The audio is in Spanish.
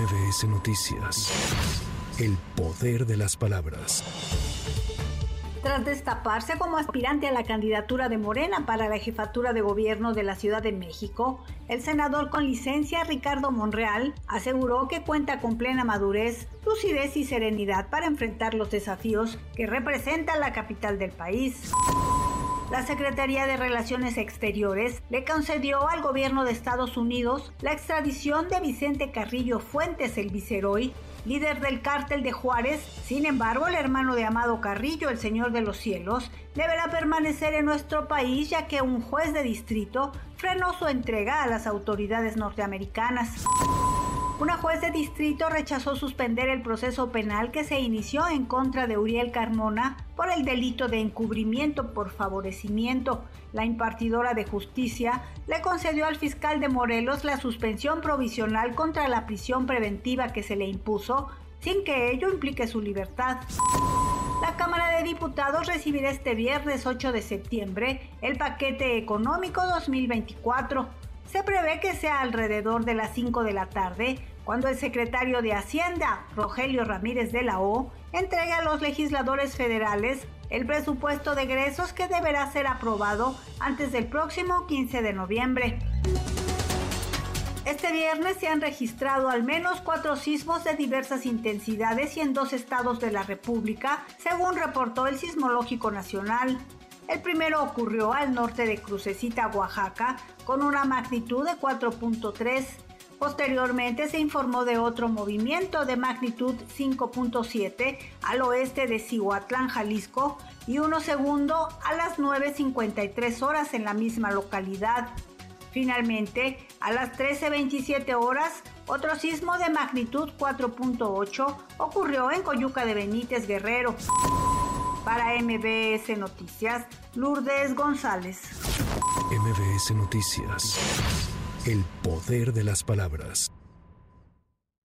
MBS Noticias. El poder de las palabras. Tras destaparse como aspirante a la candidatura de Morena para la jefatura de gobierno de la Ciudad de México, el senador con licencia Ricardo Monreal aseguró que cuenta con plena madurez, lucidez y serenidad para enfrentar los desafíos que representa la capital del país la Secretaría de Relaciones Exteriores le concedió al gobierno de Estados Unidos la extradición de Vicente Carrillo Fuentes, el viceroy, líder del cártel de Juárez. Sin embargo, el hermano de Amado Carrillo, el Señor de los Cielos, deberá permanecer en nuestro país ya que un juez de distrito frenó su entrega a las autoridades norteamericanas. Una juez de distrito rechazó suspender el proceso penal que se inició en contra de Uriel Carmona por el delito de encubrimiento por favorecimiento. La impartidora de justicia le concedió al fiscal de Morelos la suspensión provisional contra la prisión preventiva que se le impuso, sin que ello implique su libertad. La Cámara de Diputados recibirá este viernes 8 de septiembre el paquete económico 2024. Se prevé que sea alrededor de las 5 de la tarde cuando el secretario de Hacienda, Rogelio Ramírez de la O, entregue a los legisladores federales el presupuesto de egresos que deberá ser aprobado antes del próximo 15 de noviembre. Este viernes se han registrado al menos cuatro sismos de diversas intensidades y en dos estados de la República, según reportó el Sismológico Nacional. El primero ocurrió al norte de Crucecita, Oaxaca, con una magnitud de 4.3. Posteriormente se informó de otro movimiento de magnitud 5.7 al oeste de Cihuatlán, Jalisco, y uno segundo a las 9.53 horas en la misma localidad. Finalmente, a las 13.27 horas, otro sismo de magnitud 4.8 ocurrió en Coyuca de Benítez, Guerrero. Para MBS Noticias, Lourdes González. MBS Noticias. El poder de las palabras.